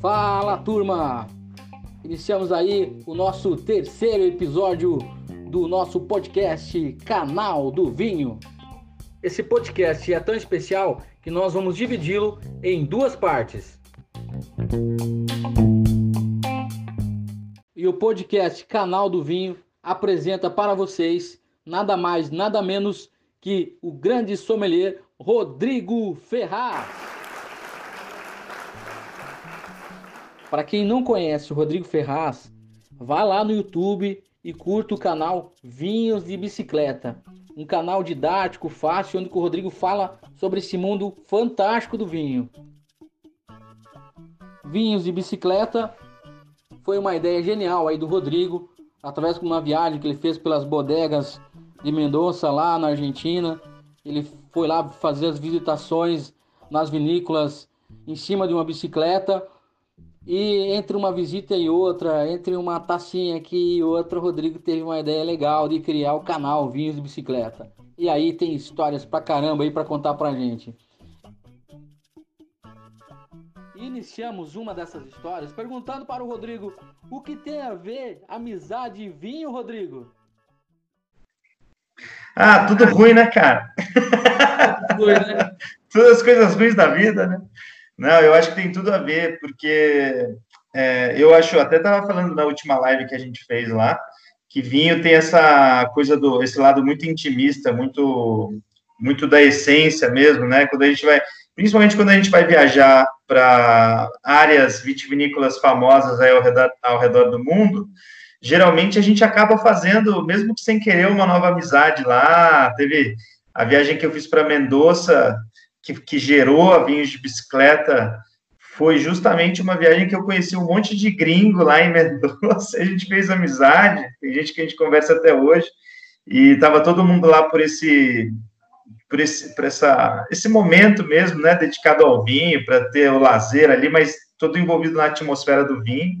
Fala turma! Iniciamos aí o nosso terceiro episódio do nosso podcast Canal do Vinho. Esse podcast é tão especial que nós vamos dividi-lo em duas partes. E o podcast Canal do Vinho apresenta para vocês nada mais, nada menos que o grande sommelier Rodrigo Ferraz. Para quem não conhece o Rodrigo Ferraz, vá lá no YouTube e curta o canal Vinhos de Bicicleta, um canal didático, fácil, onde o Rodrigo fala sobre esse mundo fantástico do vinho. Vinhos de Bicicleta foi uma ideia genial aí do Rodrigo, através de uma viagem que ele fez pelas bodegas de Mendoza, lá na Argentina. Ele foi lá fazer as visitações nas vinícolas em cima de uma bicicleta e entre uma visita e outra, entre uma tacinha aqui e outra, o Rodrigo teve uma ideia legal de criar o canal Vinhos de Bicicleta. E aí tem histórias pra caramba aí para contar pra gente. Iniciamos uma dessas histórias perguntando para o Rodrigo o que tem a ver amizade e vinho, Rodrigo? Ah, tudo ruim, né, cara? Tudo ruim, né? Todas as coisas ruins da vida, né? Não, eu acho que tem tudo a ver, porque é, eu acho, até estava falando na última live que a gente fez lá, que vinho tem essa coisa do, esse lado muito intimista, muito, muito da essência mesmo, né? Quando a gente vai, principalmente quando a gente vai viajar para áreas vitivinícolas famosas aí ao redor, ao redor do mundo, geralmente a gente acaba fazendo, mesmo que sem querer, uma nova amizade lá. Teve a viagem que eu fiz para Mendoza, que, que gerou a Vinhos de Bicicleta foi justamente uma viagem que eu conheci um monte de gringo lá em Mendoza, a gente fez amizade, tem gente que a gente conversa até hoje, e estava todo mundo lá por esse por esse por essa esse momento mesmo, né, dedicado ao vinho, para ter o lazer ali, mas todo envolvido na atmosfera do vinho.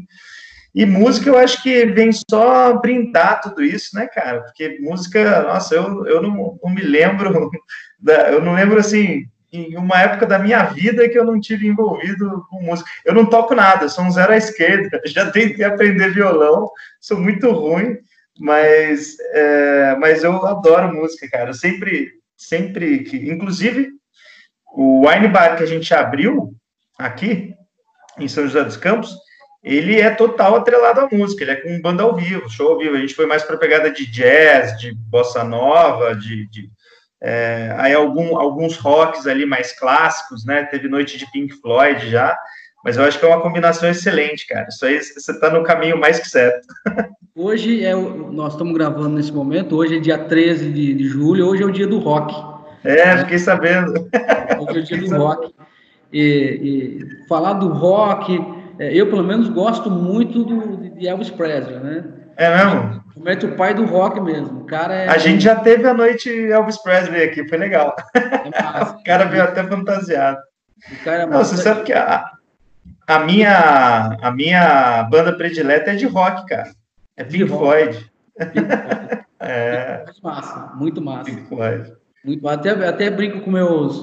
E música eu acho que vem só brindar tudo isso, né, cara? Porque música, nossa, eu, eu não, não me lembro, da, eu não lembro assim, em uma época da minha vida que eu não tive envolvido com música. Eu não toco nada, sou um zero à esquerda. Já tentei aprender violão, sou muito ruim, mas, é, mas eu adoro música, cara. Eu sempre, sempre que, inclusive, o wine bar que a gente abriu aqui em São José dos Campos, ele é total atrelado à música, ele é com banda ao vivo, show ao vivo. A gente foi mais para pegada de jazz, de bossa nova, de, de é, aí algum, alguns rocks ali mais clássicos, né? Teve noite de Pink Floyd já, mas eu acho que é uma combinação excelente, cara. Isso aí você está no caminho mais que certo. Hoje é nós estamos gravando nesse momento, hoje é dia 13 de, de julho, hoje é o dia do rock. É, fiquei sabendo. Hoje é o dia do rock. E, e, falar do rock, eu pelo menos gosto muito do, de Elvis Presley, né? É mesmo? Realmente o pai do rock mesmo. O cara é... A gente já teve a noite Elvis Presley aqui, foi legal. É massa, o cara veio até fantasiado. O cara é Não, você sabe que a, a, minha, a minha banda predileta é de rock, cara. É Pink Floyd. é. Muito massa, muito massa. Pink Floyd. Muito, até, até brinco com, meus,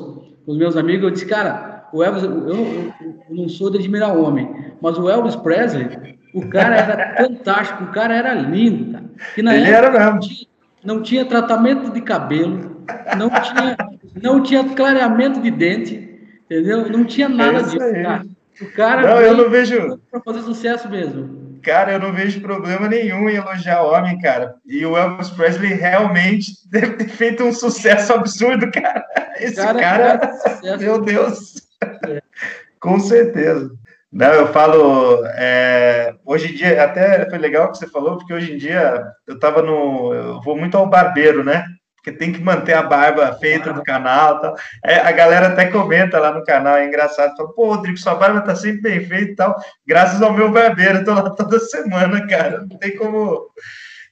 com os meus amigos, eu disse, cara, o Elvis, eu, eu, eu não sou de admirar homem, mas o Elvis Presley o cara era fantástico, o cara era lindo, cara. E na Ele era mesmo. Não tinha, não tinha tratamento de cabelo, não tinha, não tinha clareamento de dente, entendeu? Não tinha nada é disso, cara. O cara não, eu não vejo para fazer sucesso mesmo. Cara, eu não vejo problema nenhum em elogiar homem, cara. E o Elvis Presley realmente deve ter feito um sucesso absurdo, cara. Esse cara, cara meu Deus. É. Com certeza. Não, eu falo. É, hoje em dia, até foi legal que você falou, porque hoje em dia eu tava no. Eu vou muito ao barbeiro, né? Porque tem que manter a barba feita no canal tal. É, a galera até comenta lá no canal, é engraçado. Fala, pô, Rodrigo, sua barba tá sempre bem feita e tal. Graças ao meu barbeiro, eu tô lá toda semana, cara. Não tem como.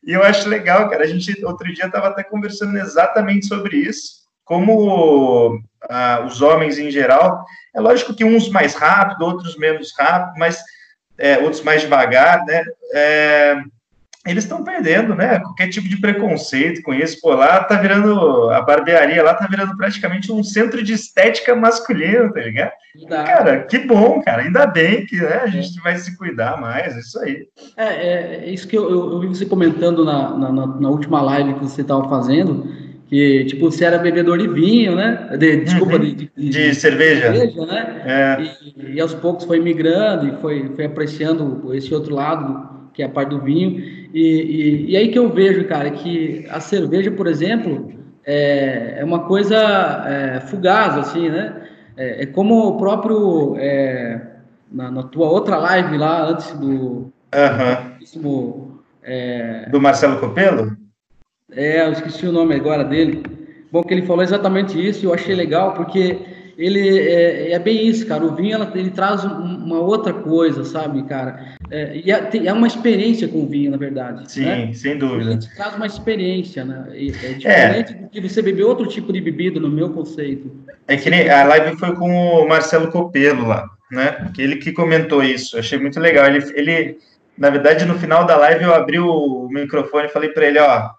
E eu acho legal, cara. A gente outro dia tava até conversando exatamente sobre isso como ah, os homens em geral, é lógico que uns mais rápido, outros menos rápido, mas é, outros mais devagar, né? É, eles estão perdendo, né? Qualquer tipo de preconceito com isso. Pô, lá tá virando. A barbearia lá tá virando praticamente um centro de estética masculino, tá ligado? Tá. Cara, que bom, cara. Ainda bem que né, a gente é. vai se cuidar mais, isso aí. É, é, é isso que eu, eu, eu, vi você comentando na, na, na última live que você estava fazendo, que, tipo, você era bebedor de vinho, né? De, desculpa, uhum. de, de, de, cerveja. cerveja né? É. E, e, aos poucos foi migrando e foi, foi apreciando esse outro lado, que é a parte do vinho. E, e, e, aí que eu vejo, cara, que a cerveja, por exemplo, é, é uma coisa é, fugaz, assim, né? É, é como o próprio. É, na, na, tua outra live lá, antes do. Uhum. do Marcelo Copelo? É, eu esqueci o nome agora dele. Bom, que ele falou exatamente isso, e eu achei legal, porque ele é, é, bem isso, cara. O vinho ela, ele traz uma outra coisa, sabe, cara? É, e é, é, uma experiência com o vinho, na verdade. Sim, né? sem dúvida. Ele traz uma experiência, né? E, é diferente é. do que você beber outro tipo de bebida, no meu conceito. É que nem, a live foi com o Marcelo Copelo lá, né? Que ele que comentou isso. achei muito legal. Ele, ele, na verdade, no final da live eu abri o microfone e falei para ele, ó,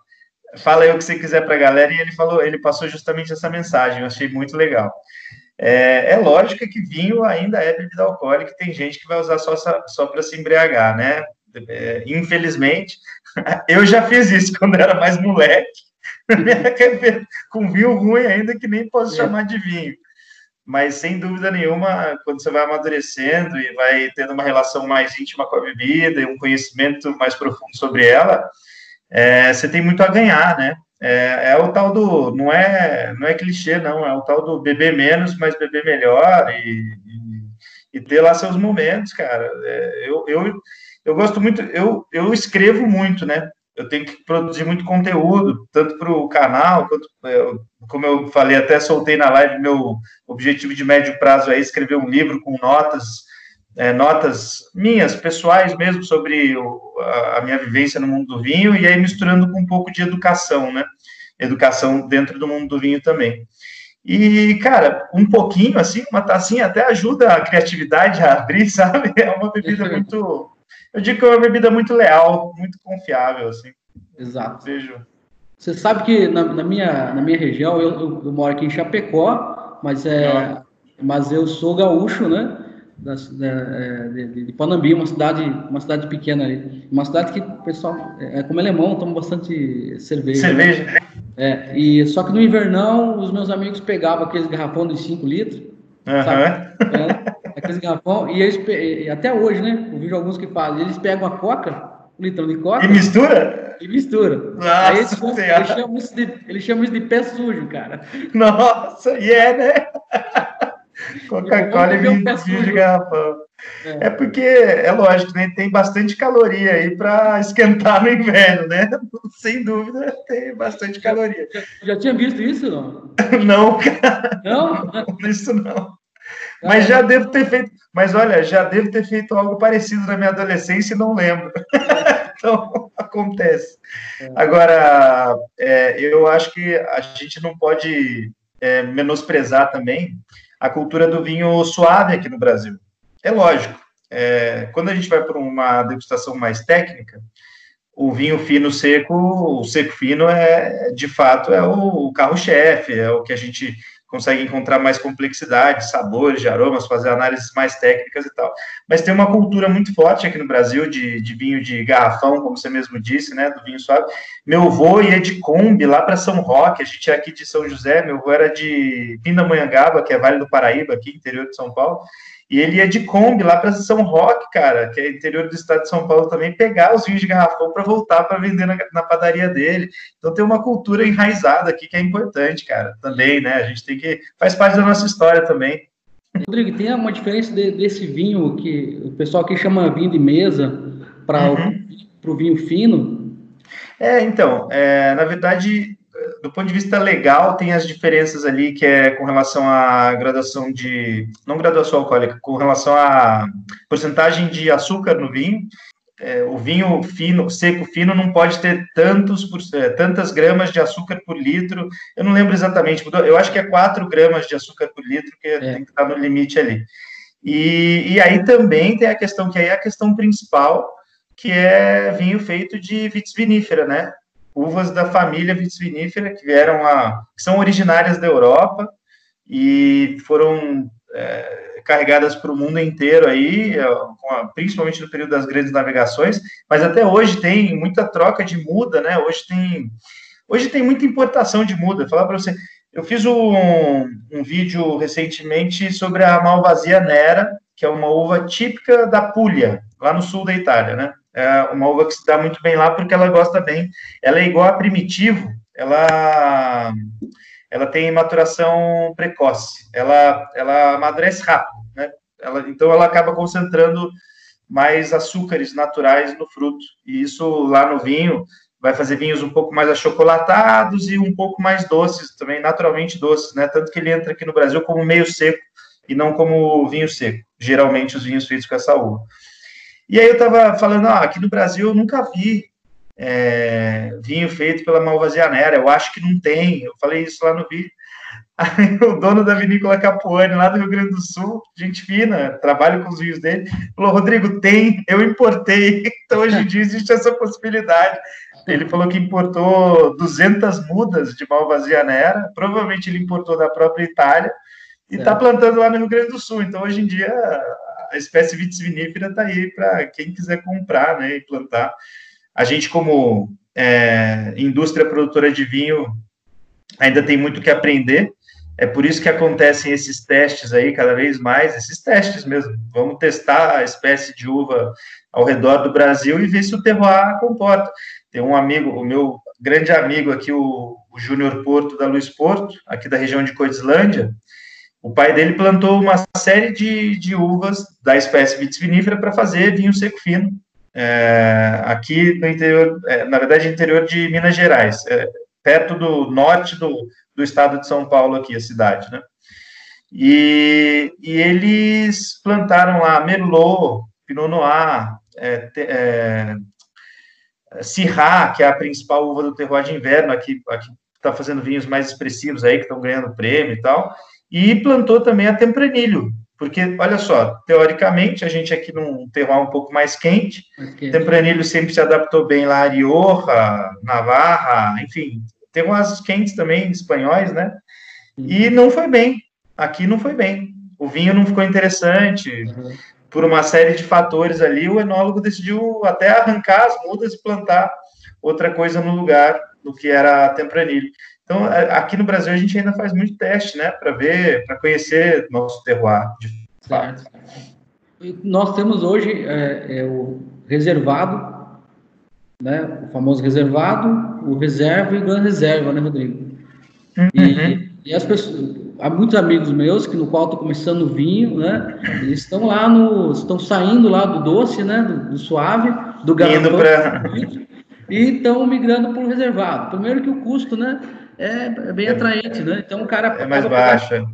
fala aí o que você quiser para a galera e ele falou, ele passou justamente essa mensagem. Eu achei muito legal. É, é lógico que vinho ainda é bebida alcoólica, tem gente que vai usar só, só para se embriagar, né? É, infelizmente, eu já fiz isso quando era mais moleque, com vinho ruim ainda que nem posso é. chamar de vinho. Mas sem dúvida nenhuma, quando você vai amadurecendo e vai tendo uma relação mais íntima com a bebida e um conhecimento mais profundo sobre ela, é, você tem muito a ganhar, né? É, é, o tal do. Não é, não é clichê, não. É o tal do beber menos, mas beber melhor e, e, e ter lá seus momentos, cara. É, eu, eu, eu gosto muito. Eu, eu escrevo muito, né? Eu tenho que produzir muito conteúdo, tanto para o canal, quanto, eu, como eu falei, até soltei na live, meu objetivo de médio prazo é escrever um livro com notas é, notas minhas, pessoais mesmo, sobre o, a, a, minha vivência no mundo do vinho, e aí misturando com um pouco de educação, né? Educação dentro do mundo do vinho também. E, cara, um pouquinho, assim, uma tacinha até ajuda a criatividade a abrir, sabe? É uma bebida muito. Eu digo que é uma bebida muito leal, muito confiável, assim. Exato. Vejo. Você sabe que na, na minha, na minha região, eu, eu, eu, moro aqui em Chapecó, mas, é, mas eu sou gaúcho, né? Da, é, de, de, Panambi, uma cidade, uma cidade pequena ali. Uma cidade que o pessoal, é, como alemão, toma bastante cerveja. Né? Cerveja. Né? É, e, só que no invernão, os meus amigos pegavam aqueles garrafão de 5 litros, uhum. sabe? É, aqueles garrafão, e eles, e até hoje, né? Eu vejo alguns que fazem, eles pegam a coca, um litrão de coca. E mistura? E mistura. Nossa, Aí eles, eles, chamam de, eles chamam isso de pé sujo, cara. Nossa, e é, né? Coca-Cola e vinho de garrafão. É. é. porque, é lógico, né, tem bastante caloria aí para esquentar no inverno, né? Sem dúvida, tem bastante caloria. Já, já tinha visto isso, não? não, cara. Não? Isso não. Mas já devo ter feito. Mas olha, já devo ter feito algo parecido na minha adolescência e não lembro. então, acontece. É. Agora, é, eu acho que a gente não pode é, menosprezar também a cultura do vinho suave aqui no Brasil. É lógico, é, quando a gente vai para uma degustação mais técnica, o vinho fino seco, o seco fino é, de fato, é o carro-chefe, é o que a gente consegue encontrar mais complexidade, sabores, de aromas, fazer análises mais técnicas e tal. Mas tem uma cultura muito forte aqui no Brasil de, de vinho de garrafão, como você mesmo disse, né, do vinho suave. Meu avô ia de Kombi lá para São Roque, a gente é aqui de São José, meu avô era de Pindamonhangaba, que é Vale do Paraíba, aqui, interior de São Paulo, e ele ia de Kombi lá para São Roque, cara, que é interior do estado de São Paulo também, pegar os vinhos de garrafão para voltar para vender na, na, padaria dele. Então tem uma cultura enraizada aqui que é importante, cara, também, né? A gente tem que. faz parte da nossa história também. Rodrigo, tem uma diferença de, desse vinho que o pessoal aqui chama vinho de mesa para uhum. o vinho fino? É, então, é, na verdade, do ponto de vista legal, tem as diferenças ali, que é com relação à graduação de. Não graduação alcoólica, com relação à porcentagem de açúcar no vinho. É, o vinho fino, seco fino, não pode ter tantos por, é, tantas gramas de açúcar por litro. Eu não lembro exatamente, eu acho que é 4 gramas de açúcar por litro, que é. tem que estar no limite ali. E, e aí também tem a questão, que aí é a questão principal, que é vinho feito de vitis vinífera, né? Uvas da família vitis vinífera que vieram a, que são originárias da Europa e foram é, carregadas para o mundo inteiro aí, é, principalmente no período das grandes navegações, mas até hoje tem muita troca de muda, né? Hoje tem, hoje tem muita importação de muda. Falar para você, eu fiz um, um vídeo recentemente sobre a Malvasia Nera, que é uma uva típica da Puglia, lá no sul da Itália, né? É uma uva que se dá muito bem lá porque ela gosta bem. Ela é igual a Primitivo, ela ela tem maturação precoce, ela, ela amadurece rápido, né? Ela, então ela acaba concentrando mais açúcares naturais no fruto, e isso lá no vinho vai fazer vinhos um pouco mais achocolatados e um pouco mais doces, também naturalmente doces, né? Tanto que ele entra aqui no Brasil como meio seco e não como vinho seco, geralmente os vinhos feitos com essa uva. E aí eu estava falando, ah, aqui no Brasil eu nunca vi é, vinho feito pela Malvazianera, eu acho que não tem, eu falei isso lá no vídeo. Aí o dono da vinícola Capuane, lá do Rio Grande do Sul, gente fina, trabalho com os vinhos dele, falou, Rodrigo, tem, eu importei, então hoje em dia existe essa possibilidade. Ele falou que importou 200 mudas de Malvazianera, provavelmente ele importou da própria Itália, e está plantando lá no Rio Grande do Sul, então hoje em dia a espécie vitis vinífera está aí para quem quiser comprar né, e plantar. A gente, como é, indústria produtora de vinho, ainda tem muito que aprender. É por isso que acontecem esses testes aí cada vez mais, esses testes mesmo. Vamos testar a espécie de uva ao redor do Brasil e ver se o terroir comporta. Tem um amigo, o meu grande amigo aqui, o, o Júnior Porto da Luiz Porto, aqui da região de Coislândia. O pai dele plantou uma série de, de uvas da espécie vitis vinífera para fazer vinho seco fino. É, aqui no interior, é, na verdade, interior de Minas Gerais, é, perto do norte do, do estado de São Paulo, aqui, a cidade, né? E, e eles plantaram lá Merlot, Pinot Noir, é, é, Syrah, que é a principal uva do terroir de inverno, aqui, aqui está fazendo vinhos mais expressivos aí, que estão ganhando prêmio e tal, e plantou também a Tempranillo, porque, olha só, teoricamente, a gente aqui num terroir um pouco mais quente, quente. Tempranillo sempre se adaptou bem lá a Rioja, Navarra, enfim, terroirs quentes também, espanhóis, né? E não foi bem. Aqui não foi bem. O vinho não ficou interessante. Uhum. Por uma série de fatores ali, o enólogo decidiu até arrancar as mudas e plantar outra coisa no lugar do que era Tempranillo. Então, aqui no Brasil, a gente ainda faz muito teste, né, para ver, para conhecer nosso terroir. Certo. Nós temos hoje é, é, o reservado, né, o famoso reservado, o reserva e o gran reserva, né, Rodrigo? Uhum. E, e, as pessoas, há muitos amigos meus que no qual estou começando o vinho, né, eles estão lá no, estão saindo lá do doce, né, do, do suave, do garrafão, pra... e estão migrando para o reservado. Primeiro que o custo, né, é, é bem atraente, né? Então o cara é mais baixa.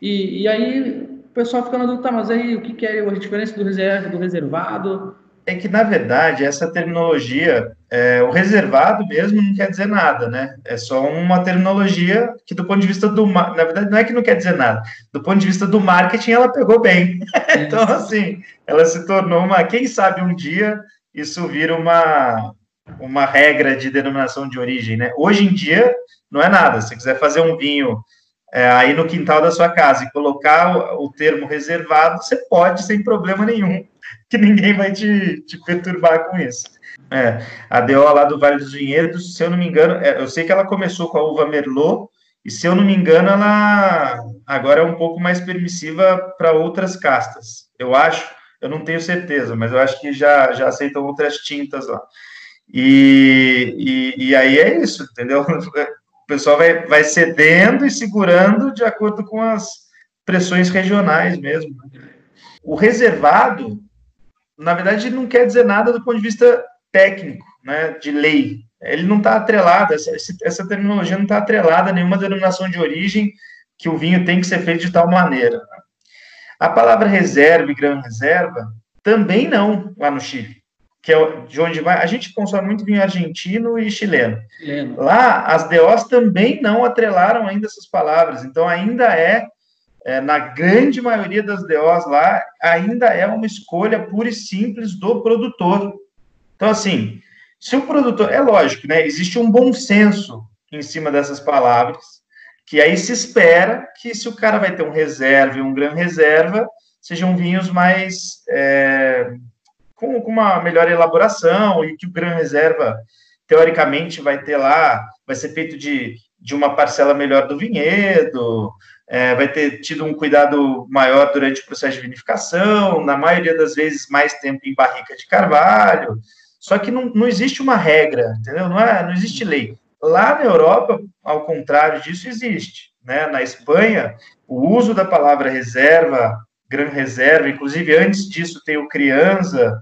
E, e, e, aí o pessoal fica na dúvida, tá, mas aí o que, que é a diferença do reserva do reservado? É que, na verdade, essa terminologia, é, o reservado mesmo não quer dizer nada, né? É só uma terminologia que, do ponto de vista do. Na verdade, não é que não quer dizer nada. Do ponto de vista do marketing, ela pegou bem. então, assim, ela se tornou uma. Quem sabe um dia isso vira uma, uma regra de denominação de origem, né? Hoje em dia não é nada. Se quiser fazer um vinho é, aí no quintal da sua casa e colocar o, o, termo reservado, você pode sem problema nenhum, que ninguém vai te, te perturbar com isso. É, a DO lá do Vale dos Vinhedos, se eu não me engano, é, eu sei que ela começou com a uva Merlot, e se eu não me engano, ela agora é um pouco mais permissiva para outras castas. Eu acho, eu não tenho certeza, mas eu acho que já, já aceitam outras tintas lá. E, e, e, aí é isso, entendeu? O pessoal vai, vai cedendo e segurando de acordo com as pressões regionais mesmo. O reservado, na verdade, não quer dizer nada do ponto de vista técnico, né, de lei. Ele não está atrelado, essa, essa terminologia não está atrelada a nenhuma denominação de origem que o vinho tem que ser feito de tal maneira. A palavra reserva e grão reserva também não lá no Chile que é de onde vai. A gente consome muito vinho argentino e chileno. chileno. Lá, as DOs também não atrelaram ainda essas palavras, então ainda é é, na grande maioria das DOs lá, ainda é uma escolha pura e simples do produtor. Então, assim, se o produtor. É lógico, né? Existe um bom senso em cima dessas palavras, que aí se espera que se o cara vai ter um reserva e um grande reserva, sejam vinhos mais. É, com, com, uma melhor elaboração e que o grande reserva, teoricamente, vai ter lá, vai ser feito de, de uma parcela melhor do vinhedo, é, vai ter tido um cuidado maior durante o processo de vinificação, na maioria das vezes mais tempo em barrica de carvalho. Só que não, não existe uma regra, entendeu? Não, é, não existe lei. Lá na Europa, ao contrário disso, existe. Né? Na Espanha, o uso da palavra reserva, gran reserva, inclusive antes disso tem o criança,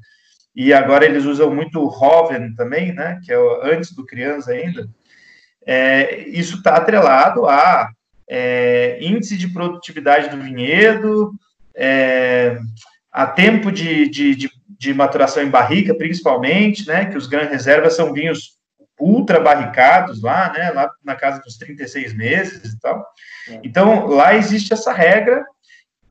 e agora eles usam muito o Hoven também, né? que é antes do criança ainda. É, isso está atrelado a é, índice de produtividade do vinhedo, é, a tempo de, de, de, de, maturação em barrica, principalmente, né, que os grandes reservas são vinhos ultra barricados lá, né, lá na casa dos 36 meses e tal. É. Então, lá existe essa regra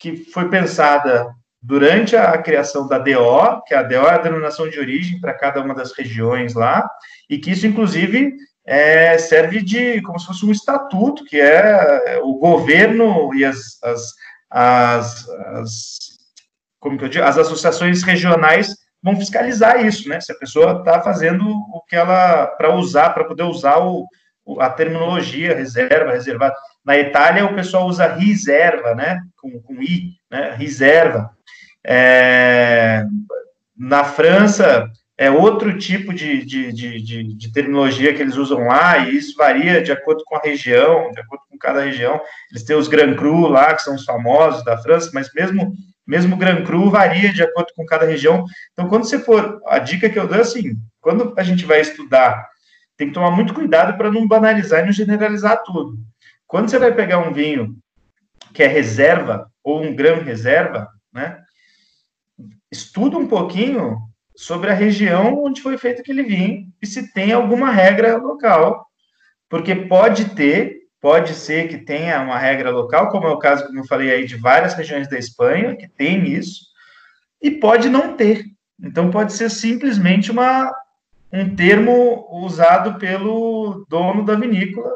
que foi pensada durante a criação da DO, que a DO é a denominação de origem para cada uma das regiões lá, e que isso, inclusive, é, serve de como se fosse um estatuto, que é o governo e as, as, as, as como que eu digo, as associações regionais vão fiscalizar isso, né? Se a pessoa está fazendo o que ela para usar, para poder usar o, a terminologia reserva, reservado. Na Itália o pessoal usa reserva, né? Com, com i, né? Reserva. É, na França é outro tipo de, de, de, de, terminologia que eles usam lá, e isso varia de acordo com a região, de acordo com cada região. Eles têm os Grand Cru lá, que são os famosos da França, mas mesmo mesmo Grand Cru varia de acordo com cada região. Então, quando você for, a dica que eu dou é assim, quando a gente vai estudar, tem que tomar muito cuidado para não banalizar e não generalizar tudo. Quando você vai pegar um vinho que é reserva ou um grão reserva, né? Estuda um pouquinho sobre a região onde foi feito aquele vinho e se tem alguma regra local, porque pode ter, pode ser que tenha uma regra local, como é o caso, como eu falei aí, de várias regiões da Espanha, que tem isso, e pode não ter. Então, pode ser simplesmente uma, um termo usado pelo dono da vinícola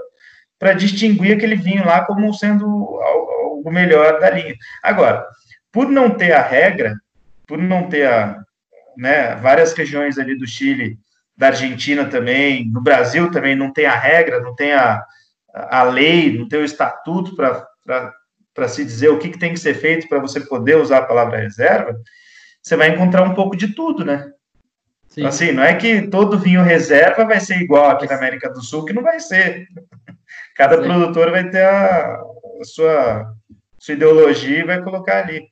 para distinguir aquele vinho lá como sendo o melhor da linha. Agora, por não ter a regra, por não ter a, né, várias regiões ali do Chile, da Argentina também, no Brasil também não tem a regra, não tem a, a lei, não tem o estatuto para se dizer o que, que tem que ser feito para você poder usar a palavra reserva, você vai encontrar um pouco de tudo, né? Sim. Assim, não é que todo vinho reserva vai ser igual aqui na América do Sul, que não vai ser. Cada Sim. produtor vai ter a, sua, sua ideologia e vai colocar ali.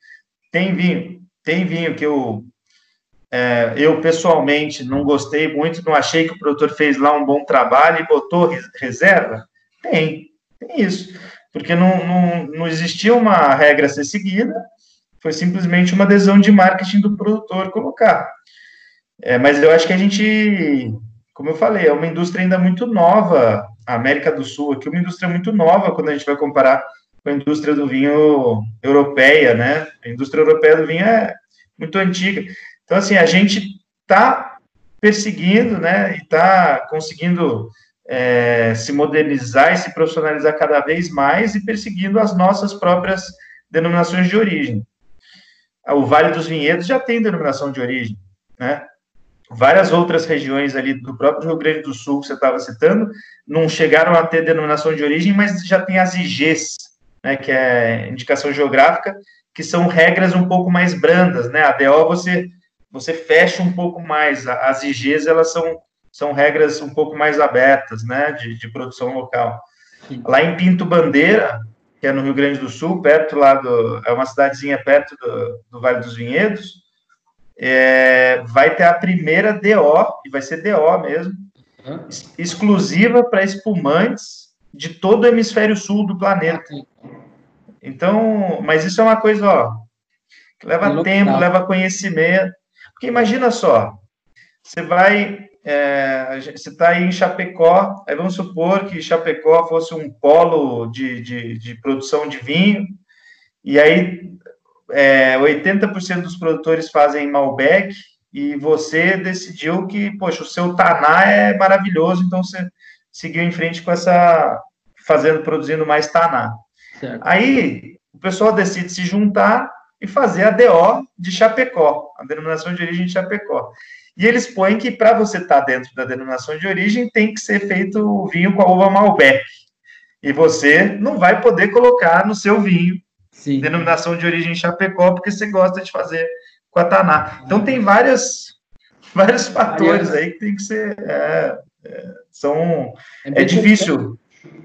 Tem vinho, tem vinho que eu é, eu, pessoalmente, não gostei muito, não achei que o produtor fez lá um bom trabalho e botou reserva? Tem, tem isso. Porque não, não, não existia uma regra a ser seguida, foi simplesmente uma adesão de marketing do produtor colocar. É, mas eu acho que a gente, como eu falei, é uma indústria ainda muito nova, América do Sul aqui é uma indústria muito nova quando a gente vai comparar com a indústria do vinho europeia, né? A indústria europeia do vinho é muito antiga. Então, assim, a gente está perseguindo, né, e está conseguindo é, se modernizar e se profissionalizar cada vez mais e perseguindo as nossas próprias denominações de origem. O Vale dos Vinhedos já tem denominação de origem, né? Várias outras regiões ali do próprio Rio Grande do Sul que você estava citando não chegaram a ter denominação de origem, mas já tem as IGs, né, que é indicação geográfica, que são regras um pouco mais brandas, né? A DO você você fecha um pouco mais. As IGs, elas são, são regras um pouco mais abertas, né, de, de produção local. Lá em Pinto Bandeira, que é no Rio Grande do Sul, perto lá do, é uma cidadezinha perto do, do Vale dos Vinhedos, é, vai ter a primeira DO, e vai ser DO mesmo, uhum. exclusiva para espumantes de todo o hemisfério sul do planeta. Então, mas isso é uma coisa, ó, que leva tempo, leva conhecimento. Porque imagina só, você vai, é, você está aí em Chapecó, aí vamos supor que Chapecó fosse um polo de, de, de produção de vinho, E aí, é, 80% dos produtores fazem Malbec e você decidiu que, poxa, o seu Taná é maravilhoso, então você seguiu em frente com essa, fazendo, produzindo mais Taná. Certo. Aí, o pessoal decide se juntar e fazer a DO de Chapecó, a denominação de origem de Chapecó. E eles põem que para você estar tá dentro da denominação de origem tem que ser feito o vinho com a uva Malbec. E você não vai poder colocar no seu vinho Sim. denominação de origem Chapecó, porque você gosta de fazer com a Taná. Então tem várias, vários fatores aí que tem que ser. É, é, são, é, é difícil,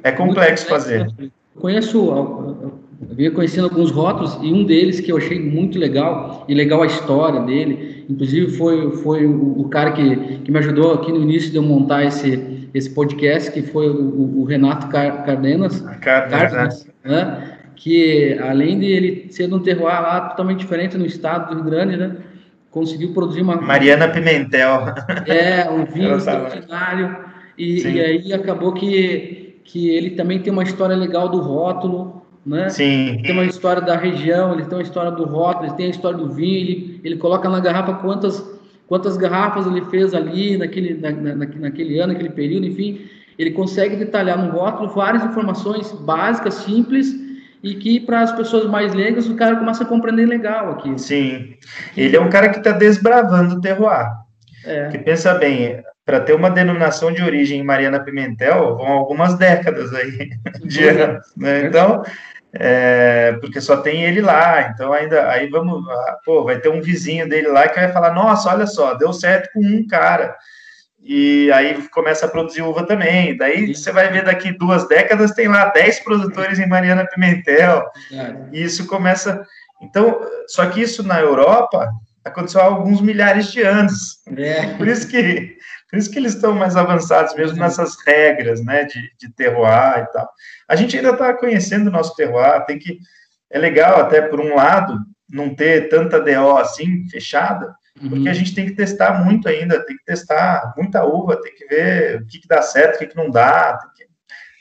é complexo fazer. Conheço, eu vinha conhecendo alguns rótulos e um deles que eu achei muito legal, e legal a história dele, inclusive foi, foi o, o cara que, que me ajudou aqui no início de eu montar esse, esse podcast, que foi o, o Renato Cardenas, Cardenas né? né? Que além de ele ser um terroir lá totalmente diferente no estado do Rio Grande, né? conseguiu produzir uma... Mariana Pimentel. É, um vinho extraordinário, e, e aí acabou que, que ele também tem uma história legal do rótulo, né? Sim. Tem uma história da região, ele tem uma história do rótulo, ele tem a história do vinho, ele, ele coloca na garrafa quantas, quantas garrafas ele fez ali naquele, na, na, naquele ano, naquele período, enfim. Ele consegue detalhar no rótulo várias informações básicas, simples, e que para as pessoas mais leigas o cara começa a compreender legal aqui. Sim. Ele é um cara que está desbravando o terroir. É. Que pensa bem, para ter uma denominação de origem em Mariana Pimentel, vão algumas décadas aí de anos, né? Então, é, porque só tem ele lá, então ainda aí vamos, ah, pô, vai ter um vizinho dele lá que vai falar, nossa, olha só, deu certo com um cara, e aí começa a produzir uva também, daí você vai ver daqui duas décadas tem lá 10 produtores em Mariana Pimentel, e isso começa, então, só que isso na Europa aconteceu há alguns milhares de anos, é. por isso que por isso que eles estão mais avançados mesmo uhum. nessas regras, né, de, de terroir e tal. A gente ainda está conhecendo o nosso terroir, tem que... É legal até, por um lado, não ter tanta DO assim, fechada. Porque a gente tem que testar muito ainda, tem que testar muita uva, tem que ver o que, que dá certo, o que, que não dá, tem que,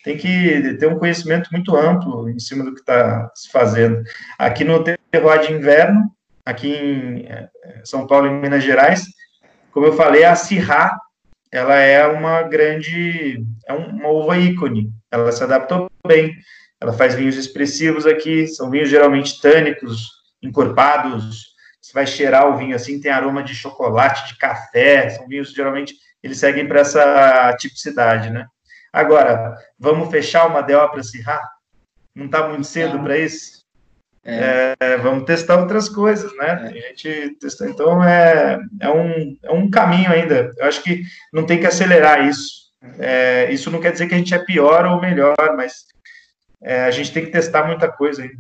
tem que ter um conhecimento muito amplo em cima do que está se fazendo. Aqui no terroir de inverno, aqui em eh, São Paulo e Minas Gerais, como eu falei, a Sirá ela é uma grande, é uma uva ícone, ela se adaptou bem, ela faz vinhos expressivos aqui, são vinhos geralmente tânicos, encorpados, você vai cheirar o vinho assim, tem aroma de chocolate, de café, são vinhos geralmente, eles seguem para essa tipicidade, né? Agora, vamos fechar uma DO para Sirra? Não está muito cedo para isso? É. É, vamos testar outras coisas, né? É. A gente testou, então é, é, um, é um caminho ainda. Eu acho que não tem que acelerar isso. É, isso não quer dizer que a gente é pior ou melhor, mas é, a gente tem que testar muita coisa ainda.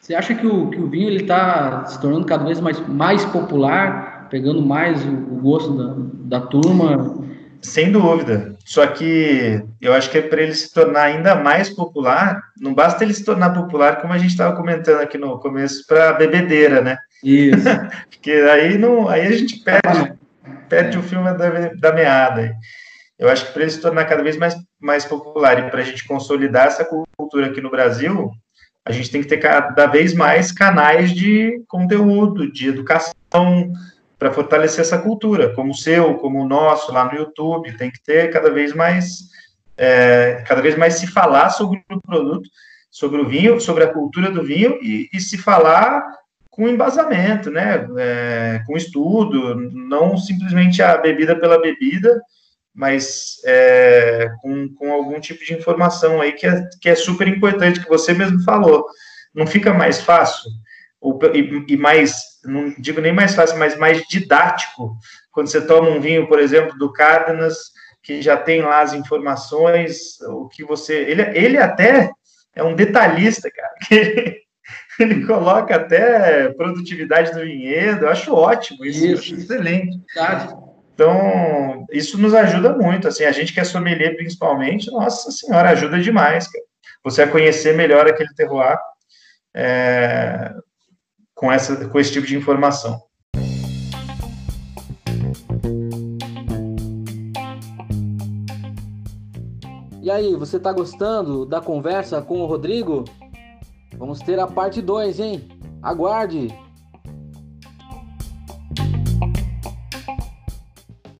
Você acha que o, que o vinho ele está se tornando cada vez mais, mais popular, pegando mais o, o gosto da, da turma? Sem dúvida. Só que eu acho que é para ele se tornar ainda mais popular, não basta ele se tornar popular, como a gente estava comentando aqui no começo, para bebedeira, né? Isso. Porque aí, não, aí a gente perde, perde é. o filme da, da meada. Eu acho que para ele se tornar cada vez mais, mais popular e para a gente consolidar essa cultura aqui no Brasil, a gente tem que ter cada vez mais canais de conteúdo, de educação, para fortalecer essa cultura, como o seu, como o nosso, lá no YouTube, tem que ter cada vez mais, é, cada vez mais se falar sobre o produto, sobre o vinho, sobre a cultura do vinho e, e se falar com embasamento, né, é, com estudo, não simplesmente a bebida pela bebida, mas é, com, com algum tipo de informação aí que é, que é super importante, que você mesmo falou. Não fica mais fácil e, e mais não digo nem mais fácil, mas mais didático, quando você toma um vinho, por exemplo, do Cárdenas, que já tem lá as informações, o que você. Ele, ele até é um detalhista, cara, que ele, ele coloca até produtividade do vinhedo, eu acho ótimo, isso, isso. acho excelente. Então, isso nos ajuda muito, assim, a gente que é sommelier principalmente, nossa senhora, ajuda demais, cara. Você a conhecer melhor aquele terroir, é, com, essa, com esse tipo de informação. E aí, você está gostando da conversa com o Rodrigo? Vamos ter a parte 2, hein? Aguarde!